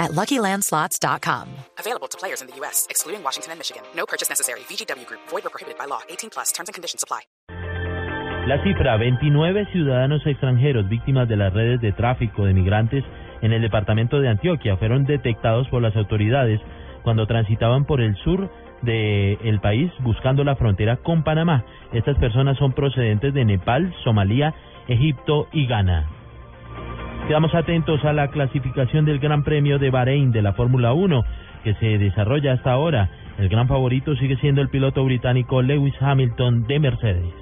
at LuckyLandSlots.com. Available to players in the U.S., excluding Washington and Michigan. No purchase necessary. VGW Group. Void or prohibited by law. 18 plus. Terms and conditions apply. La cifra, 29 ciudadanos extranjeros víctimas de las redes de tráfico de migrantes en el departamento de Antioquia fueron detectados por las autoridades cuando transitaban por el sur del país buscando la frontera con Panamá. Estas personas son procedentes de Nepal, Somalia, Egipto y Ghana. Quedamos atentos a la clasificación del Gran Premio de Bahrein de la Fórmula 1 que se desarrolla hasta ahora. El gran favorito sigue siendo el piloto británico Lewis Hamilton de Mercedes.